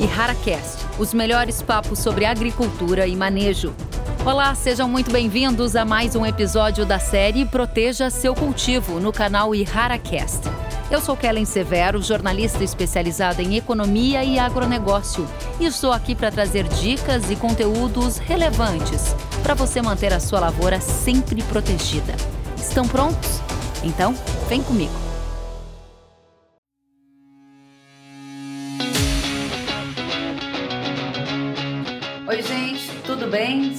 e HaraCast, os melhores papos sobre agricultura e manejo. Olá, sejam muito bem-vindos a mais um episódio da série Proteja Seu Cultivo no canal IharaCast. Eu sou Kellen Severo, jornalista especializada em economia e agronegócio, e estou aqui para trazer dicas e conteúdos relevantes para você manter a sua lavoura sempre protegida. Estão prontos? Então, vem comigo.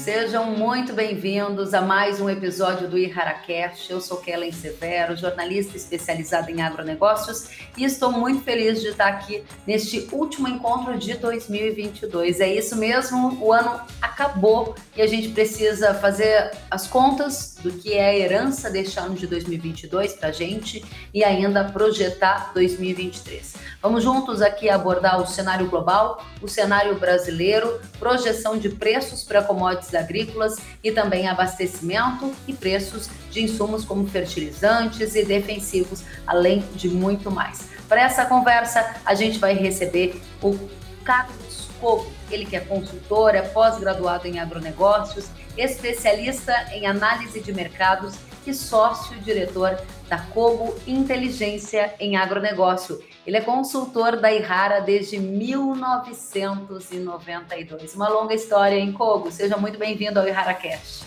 Sejam muito bem-vindos a mais um episódio do IharaCast. Eu sou Kellen Severo, jornalista especializada em agronegócios e estou muito feliz de estar aqui neste último encontro de 2022. É isso mesmo, o ano acabou e a gente precisa fazer as contas do que é a herança deste ano de 2022 para a gente e ainda projetar 2023. Vamos juntos aqui abordar o cenário global, o cenário brasileiro, projeção de preços para commodities agrícolas e também abastecimento e preços de insumos como fertilizantes e defensivos, além de muito mais. Para essa conversa, a gente vai receber o Carlos Coco, ele que é consultor, é pós-graduado em agronegócios, especialista em análise de mercados e sócio-diretor da Cobo Inteligência em Agronegócio. Ele é consultor da Ihara desde 1992. Uma longa história em Cobo. Seja muito bem-vindo ao Ihara Cash.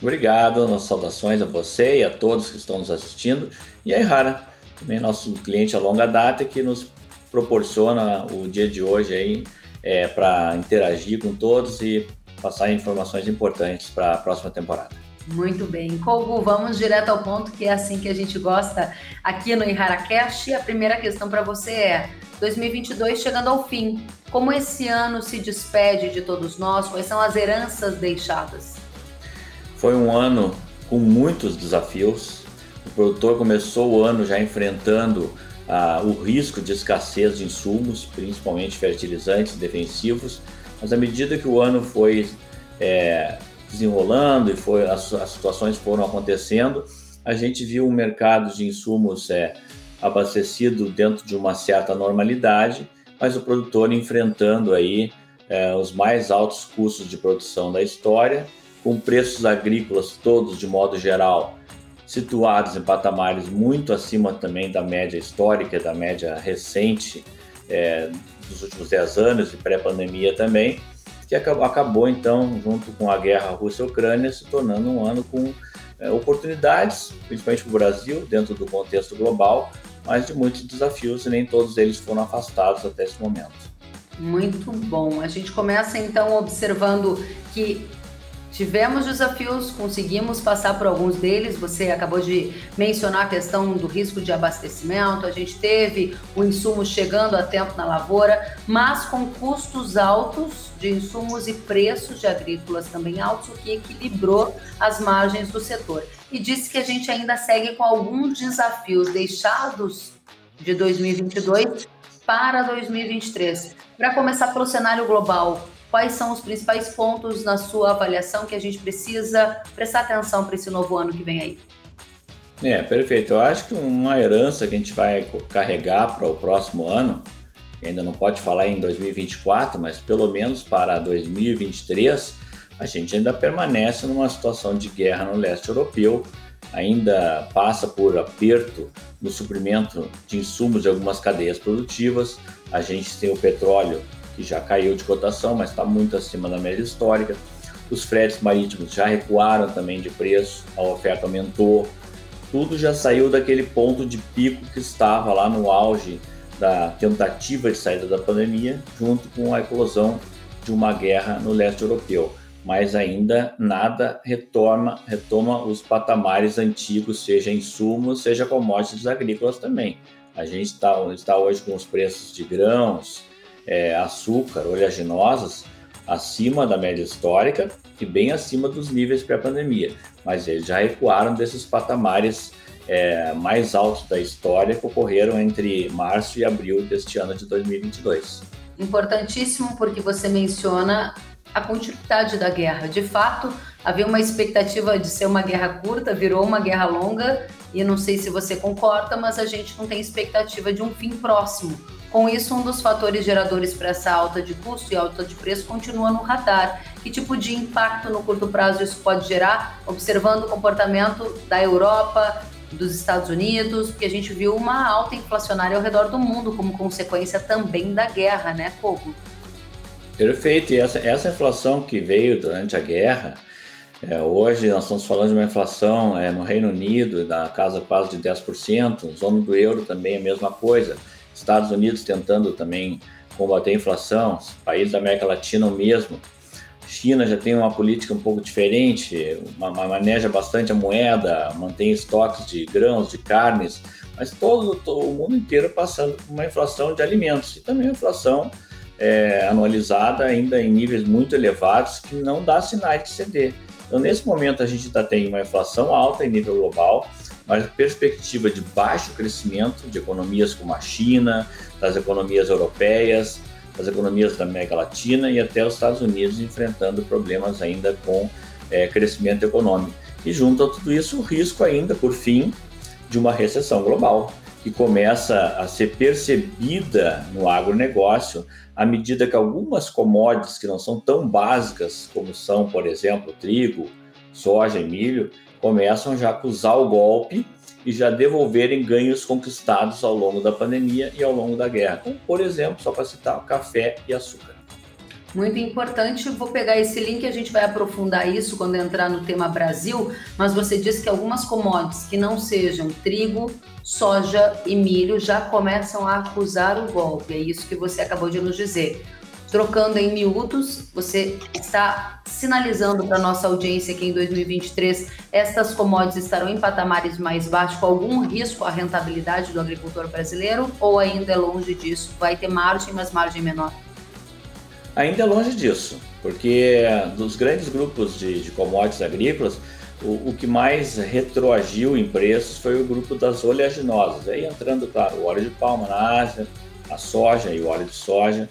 Obrigado, nossas saudações a você e a todos que estão nos assistindo. E a Ihara, também nosso cliente a longa data que nos proporciona o dia de hoje aí é, para interagir com todos e passar informações importantes para a próxima temporada. Muito bem. Kogu, vamos direto ao ponto, que é assim que a gente gosta aqui no IharaCast. A primeira questão para você é: 2022 chegando ao fim. Como esse ano se despede de todos nós? Quais são as heranças deixadas? Foi um ano com muitos desafios. O produtor começou o ano já enfrentando ah, o risco de escassez de insumos, principalmente fertilizantes defensivos. Mas à medida que o ano foi é, desenrolando e foi, as, as situações foram acontecendo, a gente viu um mercado de insumos é, abastecido dentro de uma certa normalidade, mas o produtor enfrentando aí é, os mais altos custos de produção da história, com preços agrícolas todos de modo geral situados em patamares muito acima também da média histórica, da média recente é, dos últimos 10 anos e pré-pandemia também, que acabou, então, junto com a guerra Rússia-Ucrânia, se tornando um ano com é, oportunidades, principalmente para o Brasil, dentro do contexto global, mas de muitos desafios e nem todos eles foram afastados até esse momento. Muito bom. A gente começa então observando que Tivemos desafios, conseguimos passar por alguns deles. Você acabou de mencionar a questão do risco de abastecimento. A gente teve o insumo chegando a tempo na lavoura, mas com custos altos de insumos e preços de agrícolas também altos, o que equilibrou as margens do setor. E disse que a gente ainda segue com alguns desafios deixados de 2022 para 2023. Para começar pelo cenário global, quais são os principais pontos na sua avaliação que a gente precisa prestar atenção para esse novo ano que vem aí? É, perfeito. Eu acho que uma herança que a gente vai carregar para o próximo ano, ainda não pode falar em 2024, mas pelo menos para 2023, a gente ainda permanece numa situação de guerra no leste europeu, ainda passa por aperto no suprimento de insumos de algumas cadeias produtivas. A gente tem o petróleo que já caiu de cotação, mas está muito acima da média histórica. Os fretes marítimos já recuaram também de preço, a oferta aumentou. Tudo já saiu daquele ponto de pico que estava lá no auge da tentativa de saída da pandemia, junto com a eclosão de uma guerra no leste europeu. Mas ainda nada retoma, retoma os patamares antigos, seja insumos, seja commodities agrícolas também. A gente está, está hoje com os preços de grãos, é, açúcar, oleaginosas, acima da média histórica e bem acima dos níveis pré-pandemia, mas eles já recuaram desses patamares é, mais altos da história que ocorreram entre março e abril deste ano de 2022. Importantíssimo porque você menciona a continuidade da guerra. De fato, havia uma expectativa de ser uma guerra curta, virou uma guerra longa, e não sei se você concorda, mas a gente não tem expectativa de um fim próximo Com isso, um dos fatores geradores para essa alta de custo e alta de preço continua no radar. Que tipo de impacto no curto prazo isso pode gerar, observando o comportamento da Europa, dos Estados Unidos, porque a gente viu uma alta inflacionária ao redor do mundo como consequência também da guerra, né, Kogo? Perfeito, e essa, essa inflação que veio durante a guerra, é, hoje nós estamos falando de uma inflação é, no Reino Unido da casa quase de 10%, zona do euro também é a mesma coisa. Estados Unidos tentando também combater a inflação, países da América Latina o mesmo. China já tem uma política um pouco diferente, uma, uma maneja bastante a moeda, mantém estoques de grãos, de carnes, mas todo, todo, o mundo inteiro passando por uma inflação de alimentos e também inflação é, anualizada ainda em níveis muito elevados que não dá sinais de ceder. Então, nesse momento, a gente está tendo uma inflação alta em nível global, mas perspectiva de baixo crescimento de economias como a China, das economias europeias, das economias da América Latina e até os Estados Unidos enfrentando problemas ainda com é, crescimento econômico. E junto a tudo isso, o risco ainda, por fim, de uma recessão global, que começa a ser percebida no agronegócio à medida que algumas commodities que não são tão básicas como são, por exemplo, trigo, soja e milho, começam já a acusar o golpe e já devolverem ganhos conquistados ao longo da pandemia e ao longo da guerra. Como, por exemplo, só para citar, café e açúcar. Muito importante, vou pegar esse link a gente vai aprofundar isso quando entrar no tema Brasil, mas você disse que algumas commodities que não sejam trigo, soja e milho já começam a acusar o golpe. É isso que você acabou de nos dizer. Trocando em miúdos, você está sinalizando para nossa audiência que em 2023 estas commodities estarão em patamares mais baixos, com algum risco à rentabilidade do agricultor brasileiro, ou ainda é longe disso? Vai ter margem, mas margem menor? Ainda é longe disso, porque dos grandes grupos de, de commodities agrícolas, o, o, que mais retroagiu em preços foi o grupo das oleaginosas. Aí entrando, claro, o óleo de palma na Ásia, a soja e o óleo de soja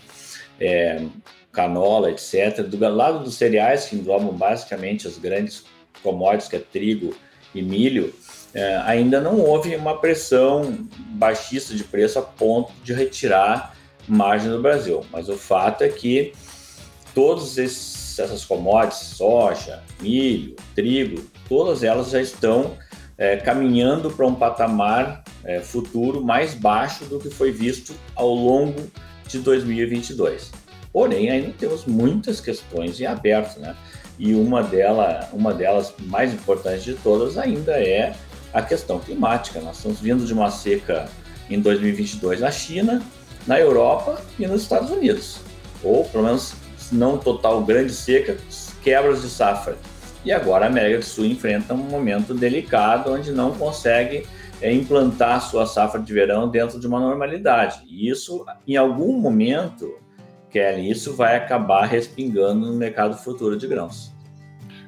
é, canola, etc. Do lado dos cereais, que englobam basicamente as grandes commodities, que é trigo e milho, é, ainda não houve uma pressão baixista de preço a ponto de retirar margem do Brasil. Mas o fato é que todas essas commodities, soja, milho, trigo, todas elas já estão é, caminhando para um patamar é, futuro mais baixo do que foi visto ao longo de 2022. Porém, ainda temos muitas questões em aberto, né? E uma, dela, uma delas mais importantes de todas ainda é a questão climática. Nós estamos vindo de uma seca em 2022 na China, na Europa e nos Estados Unidos. Ou, pelo menos, não total grande seca, quebras de safra. E agora a América do Sul enfrenta um momento delicado onde não consegue é implantar sua safra de verão dentro de uma normalidade. E isso, em algum momento, Kelly, isso vai acabar respingando no mercado futuro de grãos.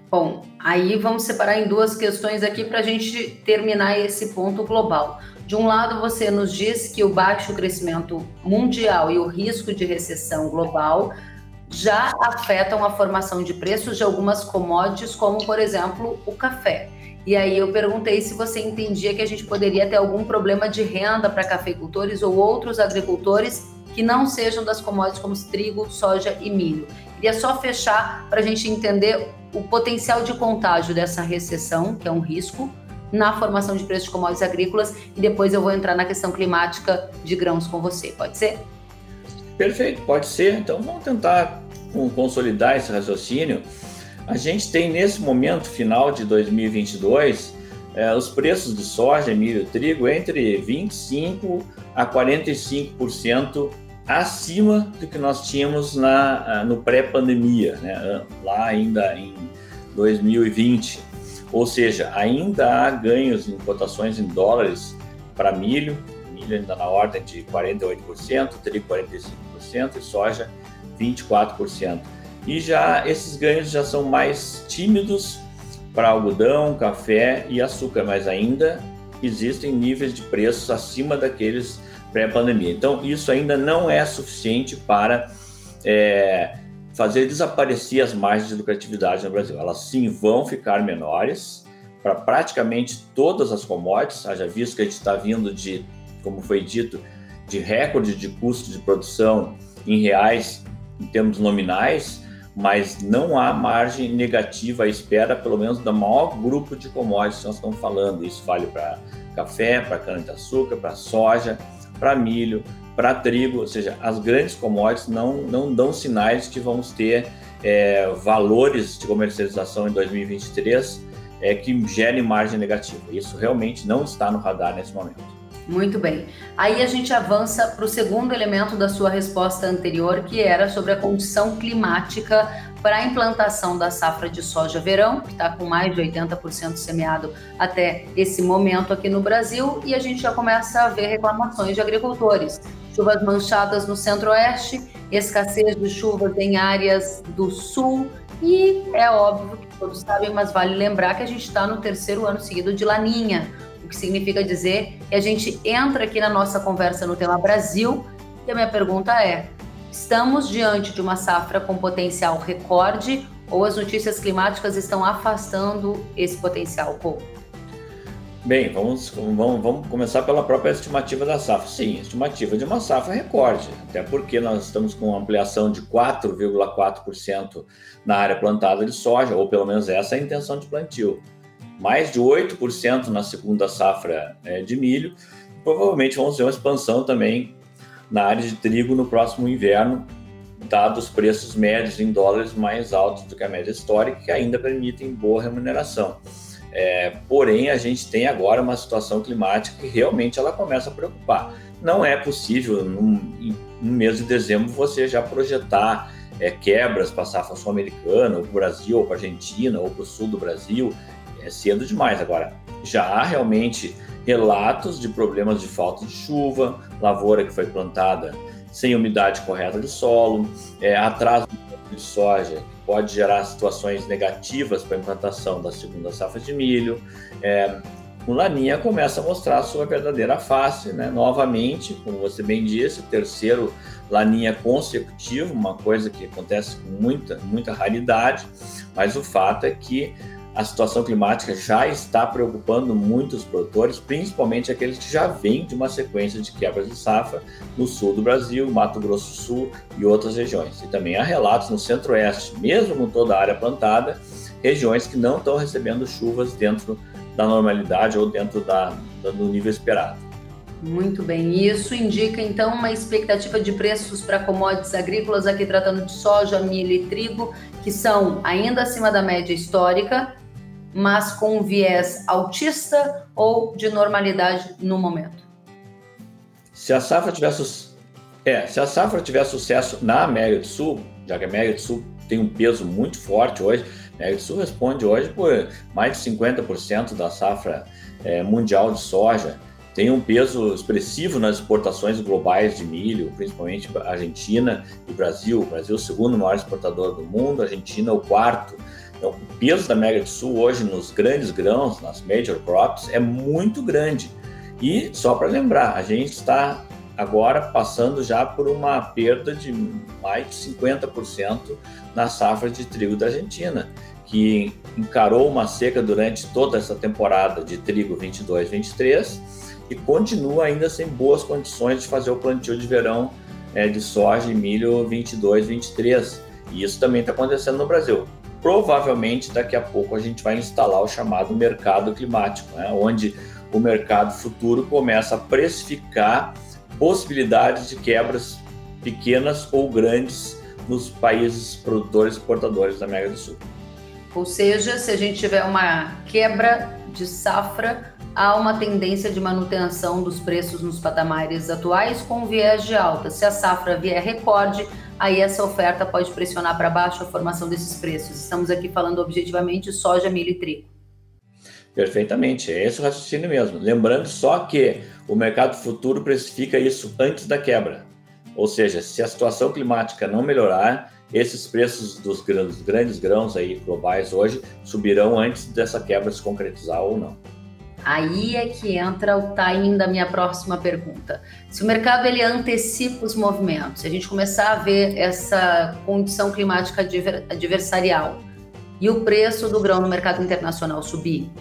Bom, aí vamos separar em duas questões aqui para a gente terminar esse ponto global. De um lado, você nos diz que o baixo crescimento mundial e o risco de recessão global já afetam a formação de preços de algumas commodities, como por exemplo o café. E aí eu perguntei se você entendia que a gente poderia ter algum problema de renda para cafeicultores ou outros agricultores que não sejam das commodities como trigo, soja e milho. Queria só fechar para a gente entender o potencial de contágio dessa recessão, que é um risco, na formação de preços de commodities agrícolas, e depois eu vou entrar na questão climática de grãos com você. Pode ser? Perfeito, pode ser. Então vamos tentar consolidar esse raciocínio a gente tem nesse momento final de 2022 é, os preços de soja, milho e trigo entre 25 a 45% acima do que nós tínhamos na, no pré-pandemia, né? lá ainda em 2020. Ou seja, ainda há ganhos em cotações em dólares para milho, milho ainda na ordem de 48%, trigo 45% e soja 24%. E já esses ganhos já são mais tímidos para algodão, café e açúcar, mas ainda existem níveis de preços acima daqueles pré-pandemia. Então, isso ainda não é suficiente para é, fazer desaparecer as margens de lucratividade no Brasil. Elas sim vão ficar menores para praticamente todas as commodities, haja visto que a gente está vindo de, como foi dito, de recorde de custo de produção em reais, em termos nominais, mas não há margem negativa à espera, pelo menos do maior grupo de commodities que nós estamos falando. Isso vale para café, para cana-de-açúcar, para soja, para milho, para trigo, ou seja, as grandes commodities não, não dão sinais que vamos ter é, valores de comercialização em 2023 é, que gerem margem negativa. Isso realmente não está no radar nesse momento. Muito bem. Aí a gente avança para o segundo elemento da sua resposta anterior, que era sobre a condição climática para a implantação da safra de soja verão, que está com mais de 80% semeado até esse momento aqui no Brasil, e a gente já começa a ver reclamações de agricultores. Chuvas manchadas no centro-oeste, escassez de chuvas em áreas do sul, e é óbvio que todos sabem, mas vale lembrar que a gente está no terceiro ano seguido de laninha o que significa dizer que a gente entra aqui na nossa conversa no tema Brasil e a minha pergunta é: estamos diante de uma safra com potencial recorde ou as notícias climáticas estão afastando esse potencial? Bem, vamos, vamos, vamos começar pela própria estimativa da safra. Sim, estimativa de uma safra recorde, até porque nós estamos com uma ampliação de 4,4% na área plantada de soja, ou pelo menos essa é a intenção de plantio mais de 8% na segunda safra é, de milho. Provavelmente vamos ter uma expansão também na área de trigo no próximo inverno, dados os preços médios em dólares mais altos do que a média histórica, que ainda permitem boa remuneração. É, porém, a gente tem agora uma situação climática que realmente ela começa a preocupar. Não é possível, num, no mês de dezembro, você já projetar é, quebras para a safra sul-americana, ou para o Brasil, ou para a Argentina, ou para o sul do Brasil é cedo demais. Agora, já há realmente relatos de problemas de falta de chuva, lavoura que foi plantada sem umidade correta do solo, é, atraso de soja, que pode gerar situações negativas para a implantação da segunda safra de milho. É, o Laninha começa a mostrar a sua verdadeira face, né? novamente, como você bem disse, terceiro Laninha consecutivo, uma coisa que acontece com muita, muita raridade, mas o fato é que a situação climática já está preocupando muitos produtores, principalmente aqueles que já vêm de uma sequência de quebras de safra no sul do Brasil, Mato Grosso do Sul e outras regiões. E também há relatos no centro-oeste, mesmo com toda a área plantada, regiões que não estão recebendo chuvas dentro da normalidade ou dentro da, do nível esperado. Muito bem, isso indica então uma expectativa de preços para commodities agrícolas, aqui tratando de soja, milho e trigo, que são ainda acima da média histórica, mas com um viés autista ou de normalidade no momento? Se a safra tiver, é, se a safra tiver sucesso na América do Sul, já que a América do Sul tem um peso muito forte hoje, a América do Sul responde hoje por mais de 50% da safra é, mundial de soja, tem um peso expressivo nas exportações globais de milho, principalmente Argentina e Brasil. O Brasil é o segundo maior exportador do mundo, a Argentina é o quarto. Então, o peso da América do Sul hoje nos grandes grãos, nas major crops, é muito grande. E só para lembrar, a gente está agora passando já por uma perda de mais de 50% na safra de trigo da Argentina, que encarou uma seca durante toda essa temporada de trigo 22-23 e continua ainda sem boas condições de fazer o plantio de verão é, de soja e milho 22-23. E isso também está acontecendo no Brasil provavelmente daqui a pouco a gente vai instalar o chamado mercado climático, né? onde o mercado futuro começa a precificar possibilidades de quebras pequenas ou grandes nos países produtores e exportadores da América do Sul. Ou seja, se a gente tiver uma quebra de safra, há uma tendência de manutenção dos preços nos patamares atuais com viés de alta. Se a safra vier recorde, aí essa oferta pode pressionar para baixo a formação desses preços. Estamos aqui falando objetivamente soja, milho e trigo. Perfeitamente, é esse o raciocínio mesmo. Lembrando só que o mercado futuro precifica isso antes da quebra. Ou seja, se a situação climática não melhorar, esses preços dos grandes, grandes grãos aí globais hoje subirão antes dessa quebra se concretizar ou não. Aí é que entra o timing da minha próxima pergunta. Se o mercado ele antecipa os movimentos, se a gente começar a ver essa condição climática adversarial e o preço do grão no mercado internacional subir,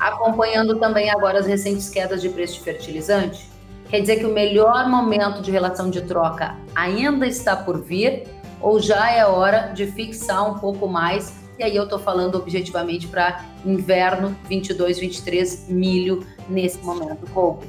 acompanhando também agora as recentes quedas de preço de fertilizante, Quer dizer que o melhor momento de relação de troca ainda está por vir ou já é hora de fixar um pouco mais? E aí eu estou falando objetivamente para inverno 22, 23, milho nesse momento, Couto.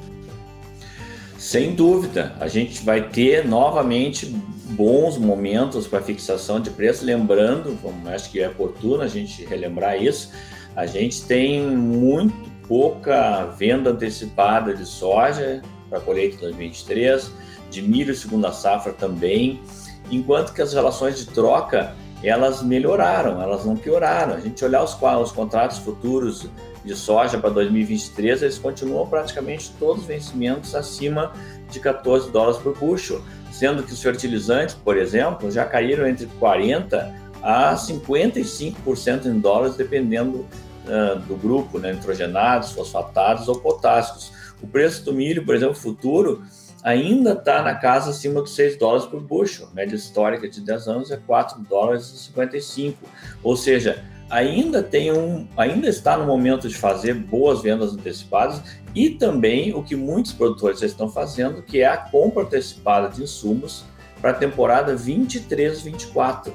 Sem dúvida, a gente vai ter novamente bons momentos para fixação de preço. Lembrando, acho que é oportuno a gente relembrar isso, a gente tem muito pouca venda antecipada de soja para colheita de 2023, de milho segunda safra também, enquanto que as relações de troca elas melhoraram, elas não pioraram. A gente olhar os, os contratos futuros de soja para 2023, eles continuam praticamente todos os vencimentos acima de 14 dólares por bushel, sendo que os fertilizantes, por exemplo, já caíram entre 40 a 55% em dólares, dependendo uh, do grupo, né, nitrogenados, fosfatados ou potássicos. O preço do milho, por exemplo, futuro, ainda está na casa acima dos 6 dólares por bushel. Média histórica de 10 anos é 4 dólares e 55. Ou seja, ainda tem um, ainda está no momento de fazer boas vendas antecipadas e também o que muitos produtores já estão fazendo, que é a compra antecipada de insumos para a temporada 23-24.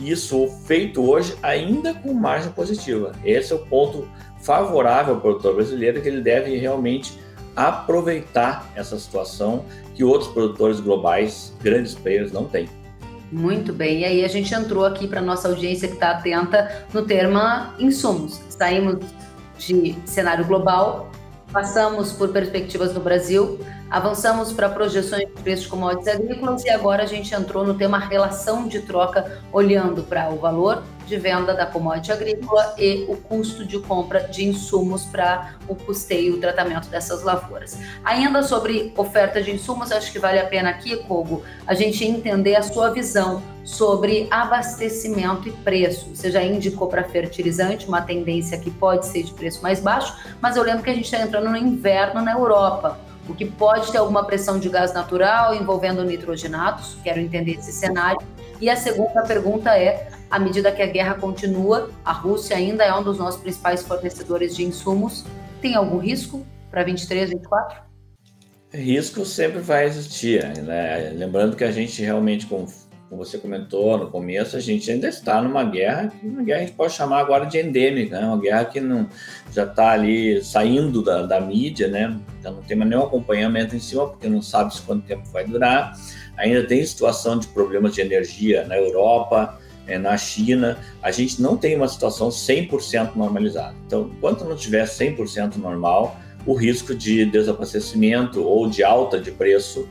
Isso feito hoje ainda com margem positiva. Esse é o ponto favorável ao produtor brasileiro que ele deve realmente aproveitar essa situação que outros produtores globais, grandes players, não têm. Muito bem, e aí a gente entrou aqui para nossa audiência que está atenta no tema insumos. Saímos de cenário global, passamos por perspectivas no Brasil, Avançamos para projeções de preços de commodities agrícolas e agora a gente entrou no tema relação de troca, olhando para o valor de venda da commodity agrícola e o custo de compra de insumos para o custeio e o tratamento dessas lavouras. Ainda sobre oferta de insumos, acho que vale a pena aqui, Kogo, a gente entender a sua visão sobre abastecimento e preço. Você já indicou para fertilizante uma tendência que pode ser de preço mais baixo, mas eu lembro que a gente está entrando no inverno na Europa o que pode ter alguma pressão de gás natural envolvendo nitrogenados, quero entender esse cenário. E a segunda pergunta é: à medida que a guerra continua, a Rússia ainda é um dos nossos principais fornecedores de insumos, tem algum risco para 23, 24? Risco sempre vai existir, né? Lembrando que a gente realmente, com como você comentou no começo, a gente ainda está numa guerra, uma guerra a gente pode chamar agora de endêmica, né? uma guerra que não já está ali saindo da, da mídia, né? Então não tem mais nenhum acompanhamento em cima, porque não sabe se quanto tempo vai durar. Ainda tem situação de problemas de energia na Europa, é, na China. A gente não tem uma situação 100% normalizada. Então, enquanto não tiver 100% normal, o risco de desabastecimento ou de alta de preço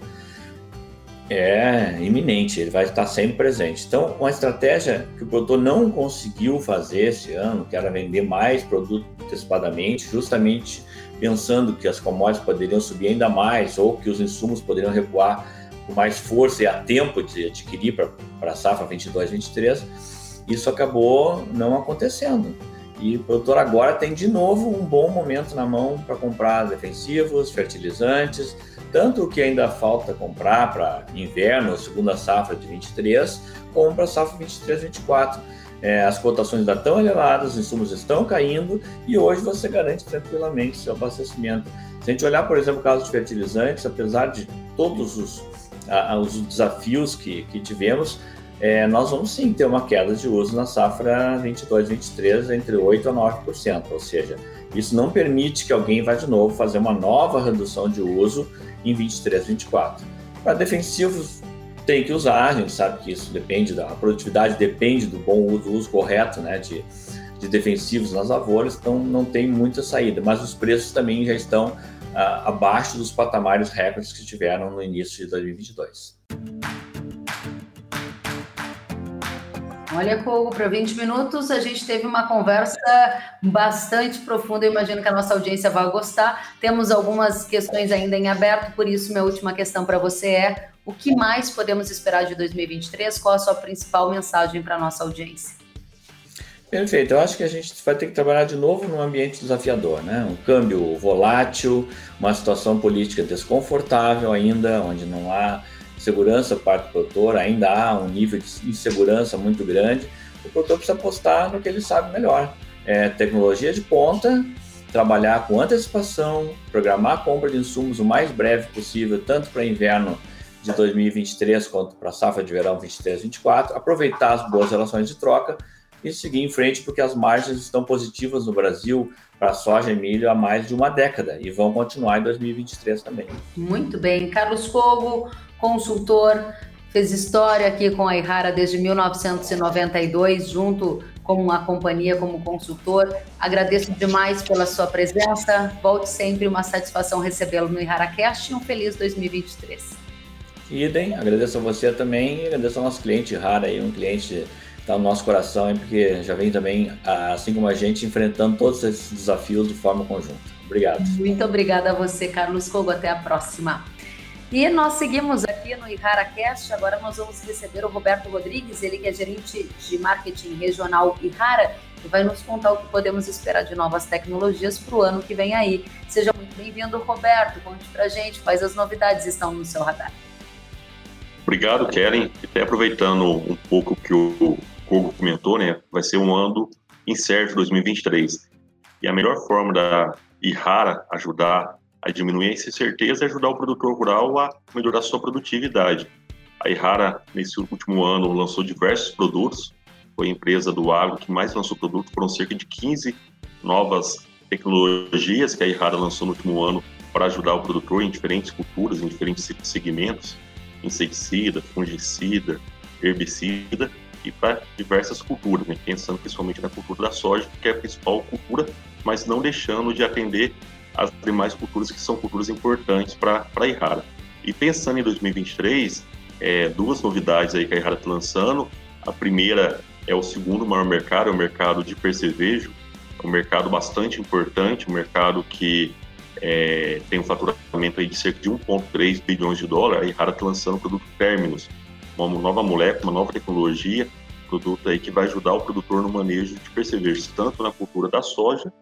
é iminente, ele vai estar sempre presente. Então, uma estratégia que o produtor não conseguiu fazer esse ano, que era vender mais produto antecipadamente, justamente pensando que as commodities poderiam subir ainda mais ou que os insumos poderiam recuar com mais força e a tempo de adquirir para a safra 22-23, isso acabou não acontecendo. E o produtor agora tem de novo um bom momento na mão para comprar defensivos, fertilizantes, tanto o que ainda falta comprar para inverno, segunda safra de 23, como para a safra 23-24. É, as cotações ainda estão elevadas, os insumos estão caindo e hoje você garante tranquilamente seu abastecimento. Se a gente olhar, por exemplo, o caso de fertilizantes, apesar de todos os, os desafios que, que tivemos, é, nós vamos sim ter uma queda de uso na safra 22-23 entre 8% a 9%, ou seja, isso não permite que alguém vá de novo fazer uma nova redução de uso em 23, 24. Para defensivos, tem que usar, a gente sabe que isso depende da produtividade, depende do bom uso, uso correto né, de, de defensivos nas lavouras, então não tem muita saída, mas os preços também já estão ah, abaixo dos patamares recordes que tiveram no início de 2022. Olha, Kogo, para 20 minutos a gente teve uma conversa bastante profunda. Eu imagino que a nossa audiência vai gostar. Temos algumas questões ainda em aberto, por isso, minha última questão para você é: o que mais podemos esperar de 2023? Qual a sua principal mensagem para a nossa audiência? Perfeito, eu acho que a gente vai ter que trabalhar de novo num ambiente desafiador, né? Um câmbio volátil, uma situação política desconfortável ainda, onde não há segurança para o produtor, ainda há um nível de insegurança muito grande, o produtor precisa apostar no que ele sabe melhor. É tecnologia de ponta trabalhar com antecipação, programar a compra de insumos o mais breve possível, tanto para inverno de 2023 quanto para a safra de verão 23-24, aproveitar as boas relações de troca e seguir em frente, porque as margens estão positivas no Brasil para soja e milho há mais de uma década e vão continuar em 2023 também. Muito bem. Carlos Fogo, consultor, fez história aqui com a Ihara desde 1992, junto com a companhia como consultor. Agradeço demais pela sua presença. Volte sempre, uma satisfação recebê-lo no IharaCast e um feliz 2023. Idem, agradeço a você também e agradeço ao nosso cliente Rara, aí, um cliente está no nosso coração, porque já vem também, assim como a gente, enfrentando todos esses desafios de forma conjunta. Obrigado. Muito obrigada a você, Carlos Cogo. Até a próxima. E nós seguimos aqui no IharaCast. Agora nós vamos receber o Roberto Rodrigues, ele que é gerente de marketing regional Ihara, e vai nos contar o que podemos esperar de novas tecnologias para o ano que vem aí. Seja muito bem-vindo, Roberto. Conte para gente quais as novidades estão no seu radar. Obrigado, Kellen. Até aproveitando um pouco que o Kogo comentou, né, vai ser um ano incerto 2023. E a melhor forma da Ihara ajudar a diminuir essa incerteza é ajudar o produtor rural a melhorar sua produtividade. A Ihara, nesse último ano, lançou diversos produtos, foi a empresa do agro que mais lançou produtos, foram cerca de 15 novas tecnologias que a Ihara lançou no último ano para ajudar o produtor em diferentes culturas, em diferentes segmentos, inseticida, fungicida, herbicida, e para diversas culturas, né? pensando principalmente na cultura da soja, que é a principal cultura, mas não deixando de atender as demais culturas que são culturas importantes para a Ihara. E pensando em 2023, é, duas novidades aí que a Ihara está lançando. A primeira é o segundo maior mercado, é o mercado de percevejo, é um mercado bastante importante, um mercado que é, tem um faturamento aí de cerca de 1,3 bilhões de dólares. A Ihara está lançando o produto Terminus, uma nova molécula, uma nova tecnologia, produto aí que vai ajudar o produtor no manejo de perceber tanto na cultura da soja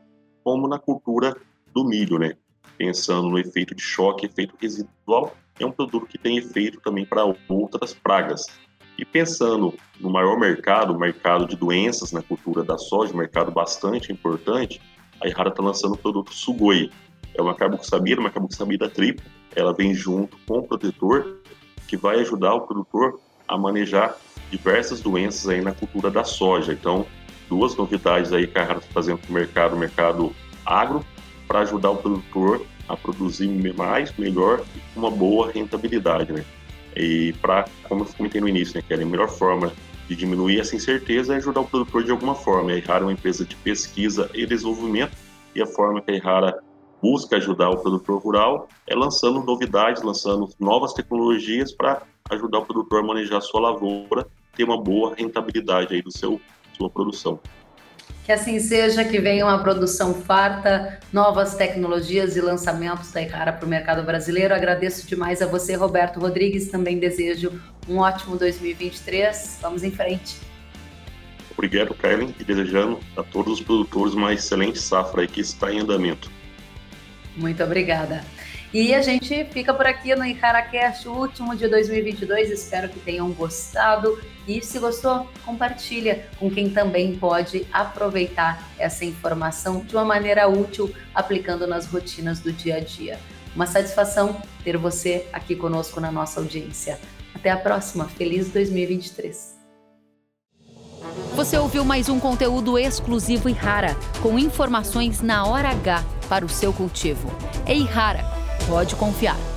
como na cultura do milho, né? Pensando no efeito de choque, efeito residual, é um produto que tem efeito também para outras pragas. E pensando no maior mercado, o mercado de doenças na cultura da soja, um mercado bastante importante, a Ihara está lançando o produto Sugoi. É uma carboxamida, uma carboxamida tripla. Ela vem junto com o protetor que vai ajudar o produtor a manejar diversas doenças aí na cultura da soja. Então, duas novidades aí que a Rara está fazendo para o mercado, o mercado agro, para ajudar o produtor a produzir mais, melhor e com uma boa rentabilidade, né? E para, como eu comentei no início, né, que a melhor forma de diminuir essa incerteza é ajudar o produtor de alguma forma. A Errara é uma empresa de pesquisa e desenvolvimento e a forma que a Errara busca ajudar o produtor rural é lançando novidades, lançando novas tecnologias para ajudar o produtor a manejar sua lavoura, ter uma boa rentabilidade aí do seu sua produção. Que assim seja, que venha uma produção farta, novas tecnologias e lançamentos da Icara para o mercado brasileiro. Agradeço demais a você, Roberto Rodrigues. Também desejo um ótimo 2023. Vamos em frente. Obrigado, Kellen, e desejando a todos os produtores uma excelente safra que está em andamento. Muito obrigada. E a gente fica por aqui no EncaraCast, o último de 2022. Espero que tenham gostado. E se gostou, compartilha com quem também pode aproveitar essa informação de uma maneira útil, aplicando nas rotinas do dia a dia. Uma satisfação ter você aqui conosco na nossa audiência. Até a próxima. Feliz 2023. Você ouviu mais um conteúdo exclusivo e rara, com informações na hora H para o seu cultivo. Ei, rara! Pode confiar.